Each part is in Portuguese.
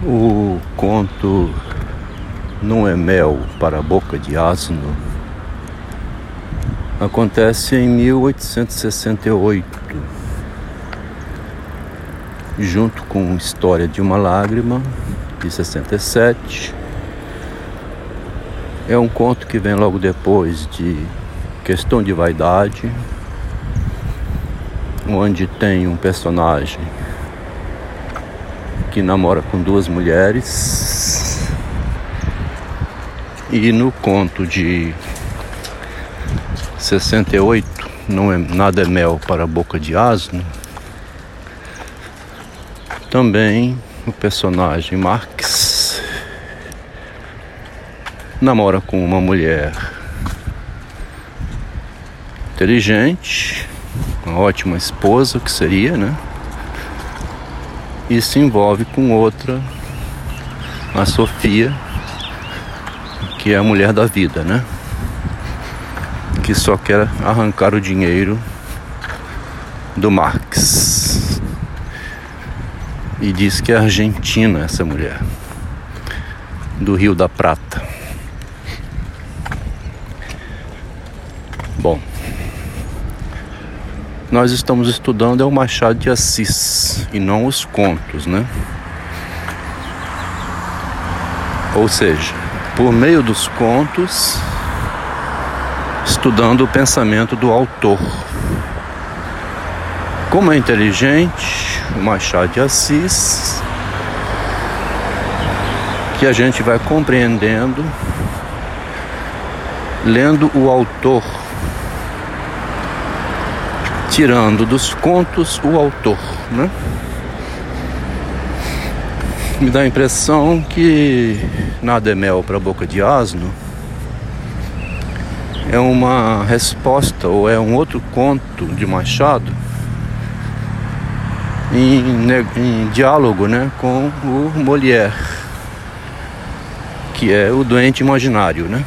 O conto Não é Mel para a Boca de Asno acontece em 1868, junto com História de uma Lágrima, de 67. É um conto que vem logo depois de Questão de Vaidade, onde tem um personagem que namora com duas mulheres. E no conto de 68, não é nada é mel para a boca de asno, também o personagem Marx namora com uma mulher inteligente, uma ótima esposa que seria, né? E se envolve com outra, a Sofia, que é a mulher da vida, né? Que só quer arrancar o dinheiro do Marx. E diz que é argentina essa mulher, do Rio da Prata. Nós estamos estudando é o Machado de Assis e não os contos, né? Ou seja, por meio dos contos, estudando o pensamento do autor. Como é inteligente o Machado de Assis, que a gente vai compreendendo lendo o autor tirando dos contos o autor, né? Me dá a impressão que Nada é Mel para a Boca de Asno é uma resposta ou é um outro conto de Machado em, em diálogo né, com o Molière, que é o doente imaginário, né?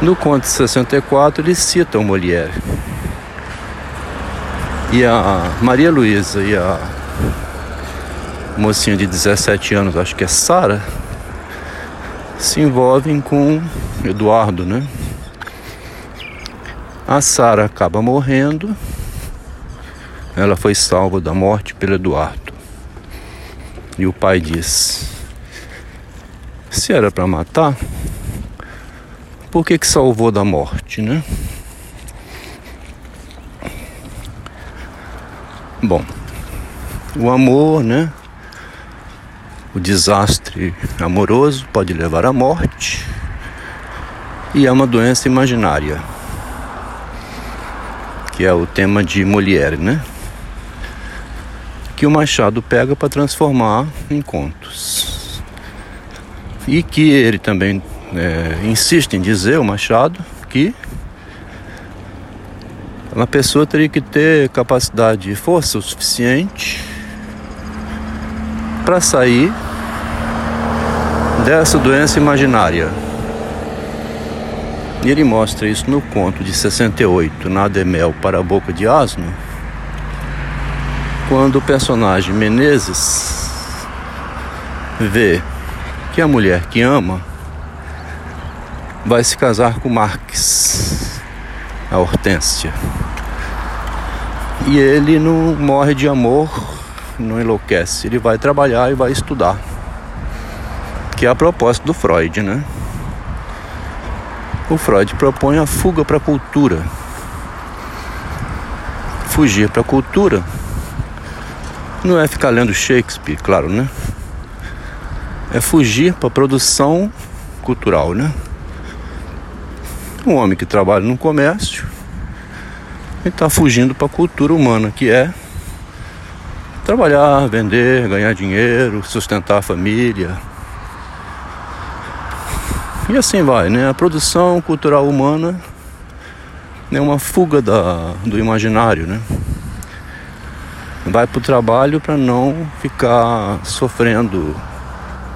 No conto 64 ele cita o Molière. E a Maria Luísa e a mocinha de 17 anos, acho que é Sara, se envolvem com Eduardo, né? A Sara acaba morrendo. Ela foi salva da morte pelo Eduardo. E o pai diz: Se era para matar, por que, que salvou da morte, né? Bom, o amor, né? O desastre amoroso pode levar à morte e é uma doença imaginária, que é o tema de Molière, né? Que o Machado pega para transformar em contos. E que ele também é, insiste em dizer, o Machado, que uma pessoa teria que ter capacidade e força o suficiente para sair dessa doença imaginária. E ele mostra isso no conto de 68, Nada é Mel para a Boca de Asno, quando o personagem Menezes vê que a mulher que ama vai se casar com Marx, a Hortência. E ele não morre de amor, não enlouquece, ele vai trabalhar e vai estudar. Que é a proposta do Freud, né? O Freud propõe a fuga para a cultura. Fugir para a cultura não é ficar lendo Shakespeare, claro, né? É fugir para a produção cultural, né? Um homem que trabalha no comércio e está fugindo para a cultura humana, que é trabalhar, vender, ganhar dinheiro, sustentar a família. E assim vai, né? A produção cultural humana é uma fuga da, do imaginário, né? Vai para o trabalho para não ficar sofrendo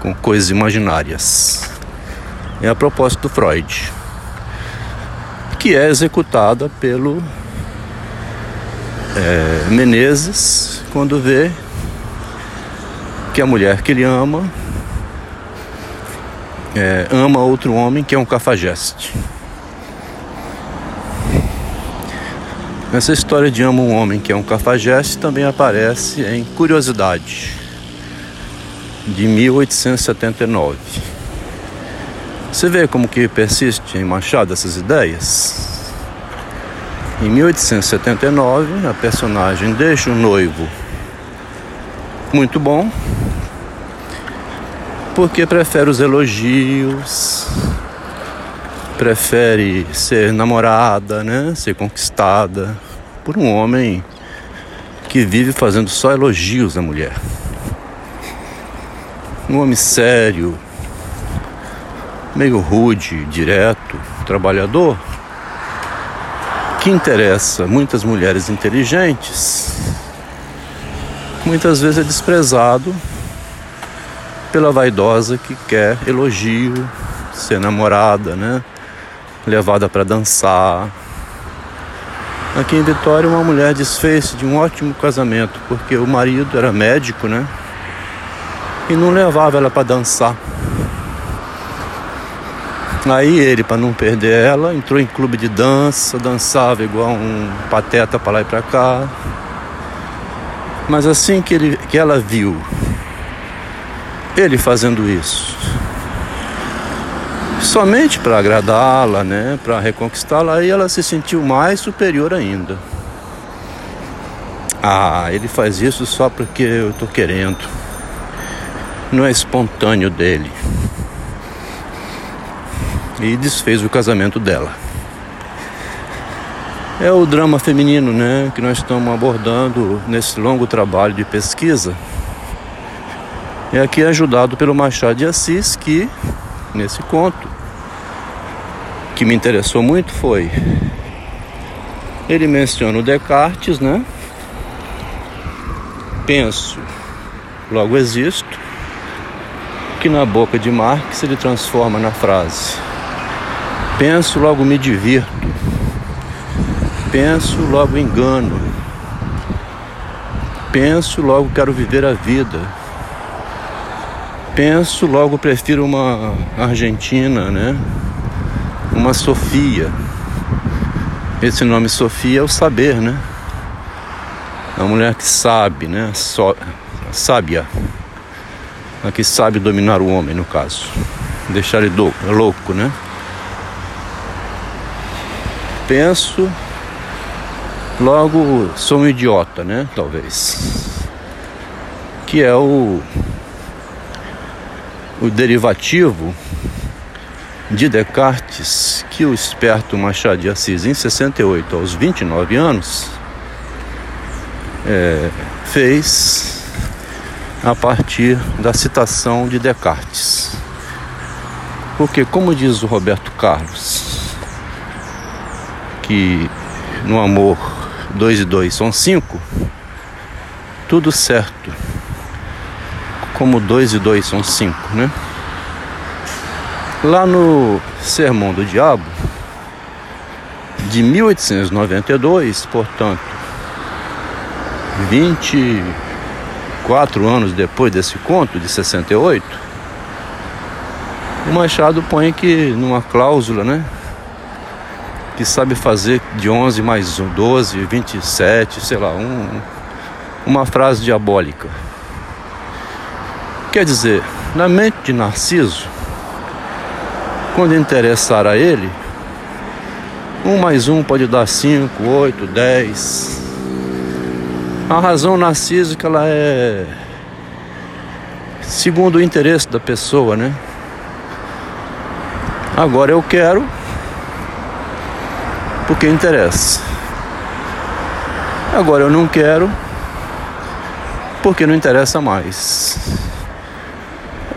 com coisas imaginárias. É a proposta do Freud que é executada pelo é, Menezes quando vê que a mulher que ele ama é, ama outro homem que é um cafajeste. Essa história de ama um homem que é um cafajeste também aparece em Curiosidade, de 1879. Você vê como que persiste em Machado essas ideias? Em 1879, a personagem deixa um noivo muito bom, porque prefere os elogios, prefere ser namorada, né? Ser conquistada por um homem que vive fazendo só elogios à mulher. Um homem sério, meio rude, direto, trabalhador, que interessa muitas mulheres inteligentes, muitas vezes é desprezado pela vaidosa que quer elogio, ser namorada, né? Levada para dançar. Aqui em Vitória, uma mulher desfez de um ótimo casamento, porque o marido era médico, né? E não levava ela para dançar. Aí ele, para não perder ela, entrou em clube de dança, dançava igual um pateta para lá e para cá. Mas assim que, ele, que ela viu ele fazendo isso. Somente para agradá-la, né, para reconquistá-la, aí ela se sentiu mais superior ainda. Ah, ele faz isso só porque eu estou querendo. Não é espontâneo dele. E desfez o casamento dela. É o drama feminino, né, que nós estamos abordando nesse longo trabalho de pesquisa é aqui ajudado pelo Machado de Assis, que nesse conto que me interessou muito foi ele menciona o Descartes, né? Penso, logo existo, que na boca de Marx ele transforma na frase: Penso, logo me divirto. Penso, logo engano. Penso, logo quero viver a vida penso, logo prefiro uma Argentina, né? Uma Sofia. Esse nome Sofia é o saber, né? A mulher que sabe, né? So, sábia. A que sabe dominar o homem, no caso. Deixar ele do, louco, né? Penso, logo sou um idiota, né? Talvez. Que é o o derivativo de Descartes que o esperto Machado de Assis, em 68, aos 29 anos, é, fez a partir da citação de Descartes. Porque, como diz o Roberto Carlos, que no amor dois e dois são cinco, tudo certo como dois e dois são cinco, né? Lá no Sermão do Diabo, de 1892, portanto, 24 anos depois desse conto, de 68, o Machado põe que numa cláusula, né? Que sabe fazer de 11 mais 12, 27, sei lá, um, uma frase diabólica. Quer dizer, na mente de Narciso, quando interessar a ele, um mais um pode dar cinco, oito, dez. A razão narcísica ela é segundo o interesse da pessoa, né? Agora eu quero porque interessa. Agora eu não quero porque não interessa mais.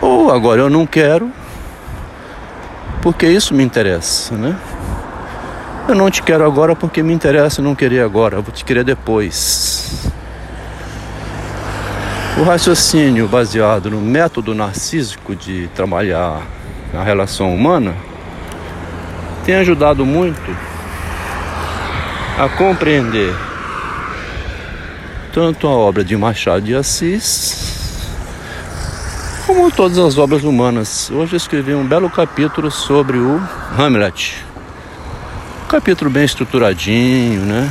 Ou agora eu não quero, porque isso me interessa, né? Eu não te quero agora porque me interessa não querer agora, eu vou te querer depois. O raciocínio baseado no método narcísico de trabalhar a relação humana tem ajudado muito a compreender tanto a obra de Machado de Assis Como todas as obras humanas, hoje eu escrevi um belo capítulo sobre o Hamlet. Um capítulo bem estruturadinho, né?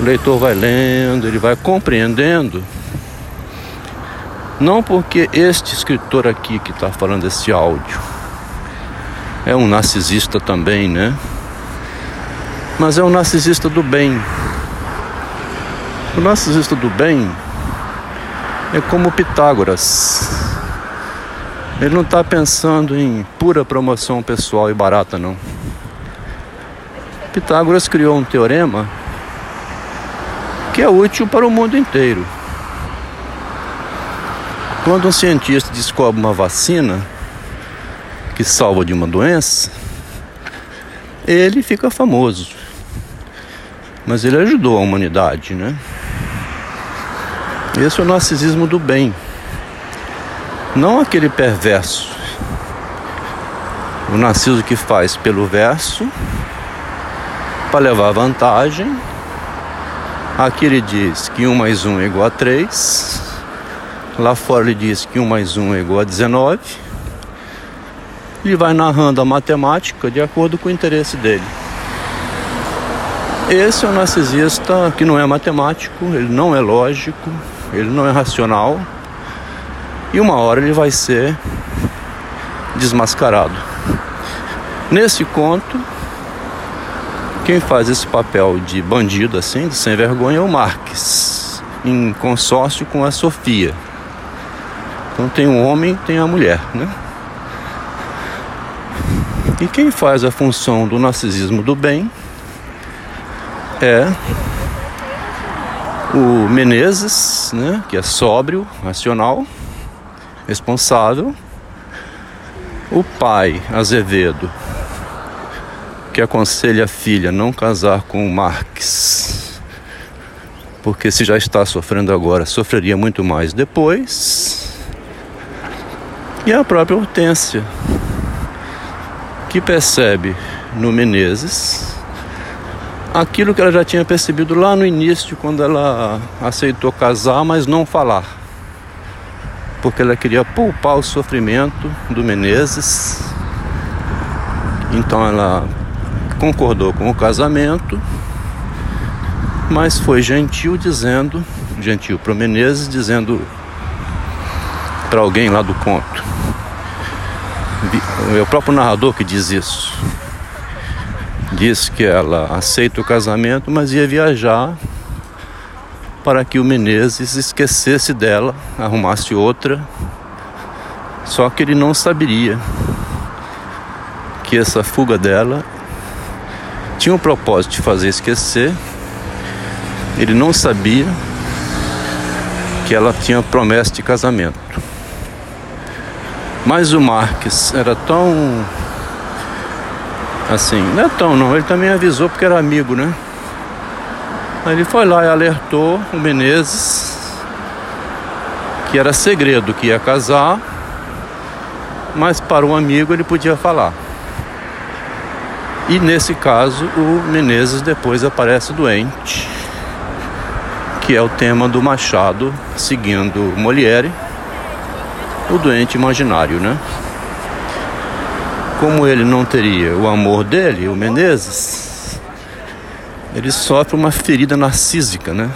O leitor vai lendo, ele vai compreendendo. Não porque este escritor aqui que está falando esse áudio é um narcisista também, né? Mas é um narcisista do bem. O narcisista do bem é como Pitágoras. Ele não está pensando em pura promoção pessoal e barata, não. Pitágoras criou um teorema que é útil para o mundo inteiro. Quando um cientista descobre uma vacina que salva de uma doença, ele fica famoso. Mas ele ajudou a humanidade, né? Esse é o narcisismo do bem. Não aquele perverso. O narciso que faz pelo verso para levar vantagem. Aqui ele diz que 1 mais 1 é igual a 3. Lá fora ele diz que 1 mais 1 é igual a 19. Ele vai narrando a matemática de acordo com o interesse dele. Esse é o narcisista que não é matemático, ele não é lógico, ele não é racional e uma hora ele vai ser desmascarado. Nesse conto, quem faz esse papel de bandido assim, de sem vergonha, é o Marx, em consórcio com a Sofia. Então tem um homem, tem a mulher, né? E quem faz a função do narcisismo do bem é o Menezes, né, que é sóbrio, racional, responsável. O pai, Azevedo, que aconselha a filha não casar com o Marx, porque se já está sofrendo agora, sofreria muito mais depois. E a própria Hortência, que percebe no Menezes aquilo que ela já tinha percebido lá no início, quando ela aceitou casar, mas não falar. Porque ela queria poupar o sofrimento do Menezes. Então ela concordou com o casamento, mas foi gentil dizendo, gentil para o Menezes, dizendo para alguém lá do conto. É o próprio narrador que diz isso disse que ela aceita o casamento, mas ia viajar para que o Menezes esquecesse dela, arrumasse outra. Só que ele não saberia que essa fuga dela tinha o propósito de fazer esquecer. Ele não sabia que ela tinha promessa de casamento. Mas o Marques era tão Assim, não é tão não, ele também avisou porque era amigo, né? Aí ele foi lá e alertou o Menezes que era segredo que ia casar, mas para um amigo ele podia falar. E nesse caso o Menezes depois aparece doente, que é o tema do Machado, seguindo Molière, o doente imaginário, né? Como ele não teria o amor dele, o Menezes, ele sofre uma ferida narcísica, né?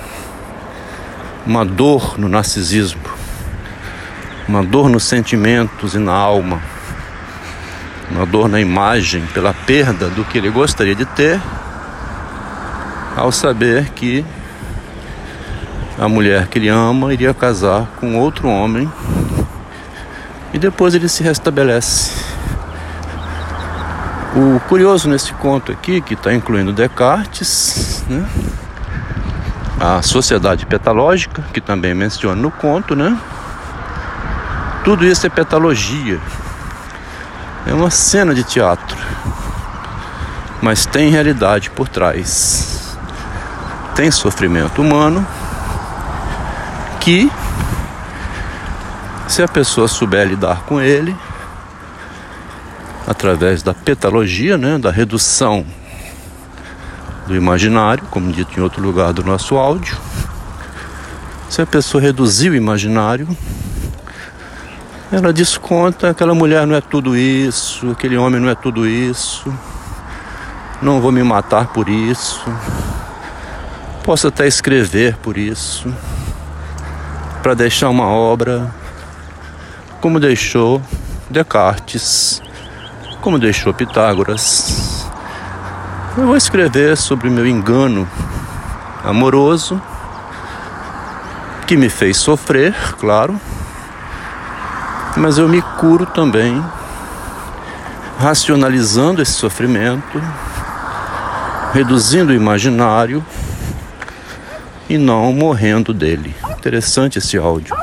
Uma dor no narcisismo, uma dor nos sentimentos e na alma, uma dor na imagem pela perda do que ele gostaria de ter, ao saber que a mulher que ele ama iria casar com outro homem e depois ele se restabelece o curioso nesse conto aqui, que está incluindo Descartes, né? a sociedade petalógica, que também menciona no conto, né? Tudo isso é petalogia. É uma cena de teatro. Mas tem realidade por trás. Tem sofrimento humano que, se a pessoa souber lidar com ele, através da petalogia, né, da redução do imaginário, como dito em outro lugar do nosso áudio. Se a pessoa reduzir o imaginário, Ela desconta aquela mulher não é tudo isso, aquele homem não é tudo isso. Não vou me matar por isso. Posso até escrever por isso. Para deixar uma obra como deixou Descartes, como deixou Pitágoras. Eu vou escrever sobre o meu engano amoroso, que me fez sofrer, claro, mas eu me curo também, racionalizando esse sofrimento, reduzindo o imaginário e não morrendo dele. Interessante esse áudio.